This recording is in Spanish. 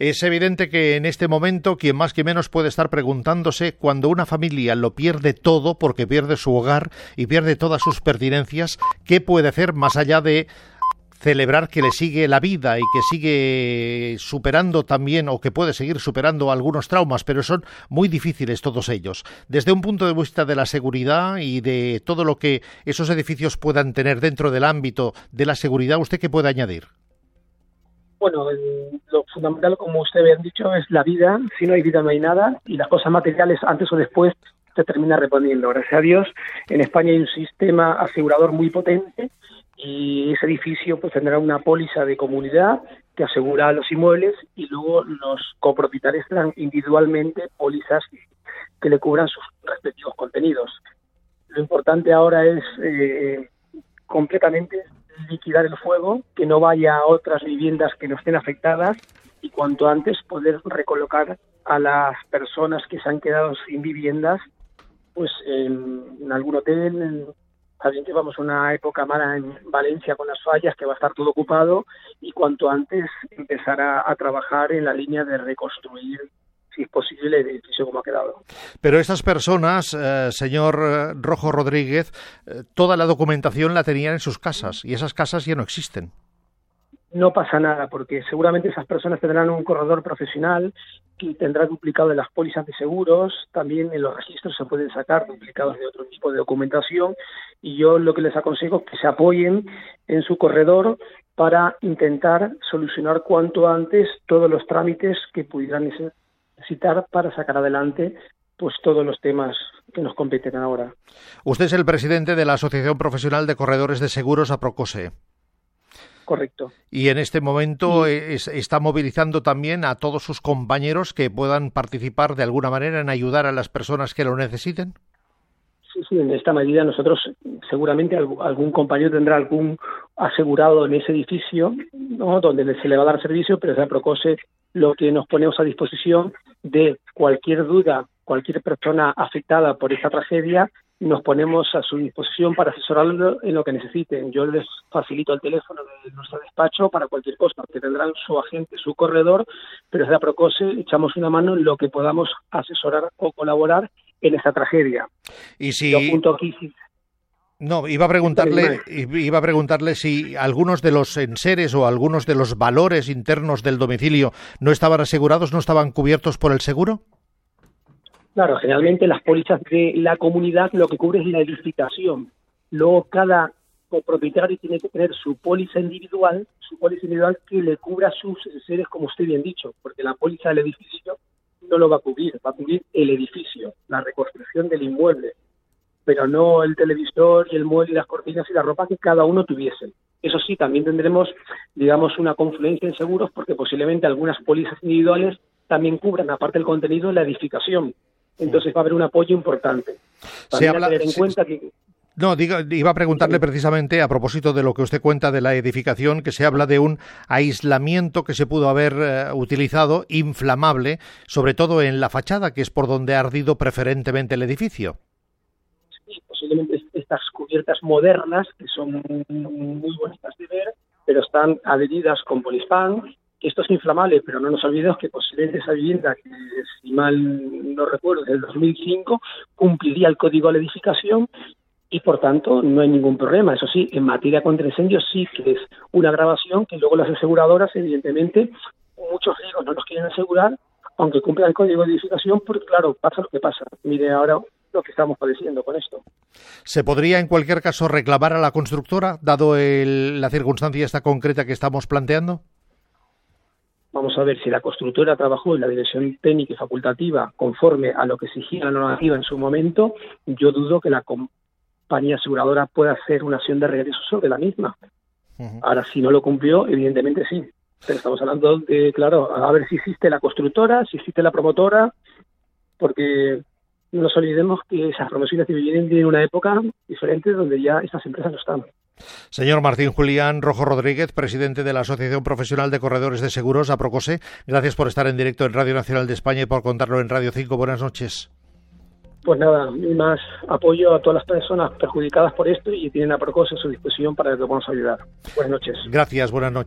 Es evidente que en este momento quien más que menos puede estar preguntándose cuando una familia lo pierde todo porque pierde su hogar y pierde todas sus pertinencias, ¿qué puede hacer más allá de celebrar que le sigue la vida y que sigue superando también o que puede seguir superando algunos traumas, pero son muy difíciles todos ellos. Desde un punto de vista de la seguridad y de todo lo que esos edificios puedan tener dentro del ámbito de la seguridad, ¿usted qué puede añadir? Bueno, lo fundamental, como usted había dicho, es la vida. Si no hay vida, no hay nada. Y las cosas materiales, antes o después, se termina reponiendo. Gracias a Dios, en España hay un sistema asegurador muy potente y ese edificio pues tendrá una póliza de comunidad que asegura los inmuebles y luego los copropietarios tendrán individualmente pólizas que le cubran sus respectivos contenidos. Lo importante ahora es eh, completamente liquidar el fuego, que no vaya a otras viviendas que no estén afectadas y cuanto antes poder recolocar a las personas que se han quedado sin viviendas pues en, algún hotel, en, Saben que vamos a una época mala en Valencia con las fallas, que va a estar todo ocupado y cuanto antes empezar a, trabajar en la línea de reconstruir si es posible, el edificio como ha quedado. Pero estas personas, eh, señor eh, Rojo Rodríguez, eh, toda la documentación la tenían en sus casas y esas casas ya no existen no pasa nada, porque seguramente esas personas tendrán un corredor profesional que tendrá duplicado de las pólizas de seguros, también en los registros se pueden sacar duplicados de otro tipo de documentación y yo lo que les aconsejo es que se apoyen en su corredor para intentar solucionar cuanto antes todos los trámites que pudieran necesitar para sacar adelante pues todos los temas que nos competen ahora. Usted es el presidente de la Asociación Profesional de Corredores de Seguros APROCOSE correcto. Y en este momento está movilizando también a todos sus compañeros que puedan participar de alguna manera en ayudar a las personas que lo necesiten. Sí, sí, en esta medida nosotros seguramente algún compañero tendrá algún asegurado en ese edificio, ¿no? donde se le va a dar servicio, pero sea Procose lo que nos ponemos a disposición de cualquier duda, cualquier persona afectada por esta tragedia, nos ponemos a su disposición para asesorarlo en lo que necesiten. Yo les facilito el teléfono de nuestro despacho para cualquier cosa, que tendrán su agente, su corredor, pero desde Procose echamos una mano en lo que podamos asesorar o colaborar en esta tragedia. Y si... Yo apunto aquí, no, iba a preguntarle, iba a preguntarle si algunos de los enseres o algunos de los valores internos del domicilio no estaban asegurados, no estaban cubiertos por el seguro. Claro, generalmente las pólizas de la comunidad lo que cubre es la edificación. Luego cada copropietario tiene que tener su póliza individual, su póliza individual que le cubra sus seres, como usted bien dicho, porque la póliza del edificio no lo va a cubrir, va a cubrir el edificio, la reconstrucción del inmueble, pero no el televisor y el mueble y las cortinas y la ropa que cada uno tuviese. Eso sí, también tendremos, digamos, una confluencia en seguros porque posiblemente algunas pólizas individuales también cubran, aparte del contenido, la edificación entonces va a haber un apoyo importante. Se habla, en cuenta que, no, iba a preguntarle precisamente a propósito de lo que usted cuenta de la edificación, que se habla de un aislamiento que se pudo haber eh, utilizado inflamable, sobre todo en la fachada, que es por donde ha ardido preferentemente el edificio. Sí, posiblemente estas cubiertas modernas, que son muy bonitas de ver, pero están adheridas con polispán esto es inflamable, pero no nos olvidemos que posiblemente esa vivienda, que si mal no recuerdo, del 2005, cumpliría el código de edificación y por tanto no hay ningún problema. Eso sí, en materia contra incendios sí que es una grabación que luego las aseguradoras, evidentemente, muchos riesgos no los quieren asegurar, aunque cumpla el código de edificación, porque claro, pasa lo que pasa. Mire ahora lo que estamos padeciendo con esto. ¿Se podría en cualquier caso reclamar a la constructora, dado la circunstancia esta concreta que estamos planteando? Vamos a ver si la constructora trabajó en la dirección técnica y facultativa conforme a lo que exigía la normativa en su momento. Yo dudo que la compañía aseguradora pueda hacer una acción de regreso sobre la misma. Ahora, si no lo cumplió, evidentemente sí. Pero estamos hablando de, claro, a ver si existe la constructora, si existe la promotora, porque nos olvidemos que esas promociones de vivienda tienen una época diferente donde ya estas empresas no están. Señor Martín Julián Rojo Rodríguez, presidente de la Asociación Profesional de Corredores de Seguros, APROCOSE, gracias por estar en directo en Radio Nacional de España y por contarlo en Radio 5. Buenas noches. Pues nada, y más apoyo a todas las personas perjudicadas por esto y tienen a Procose a su disposición para que podamos ayudar. Buenas noches. Gracias, buenas noches.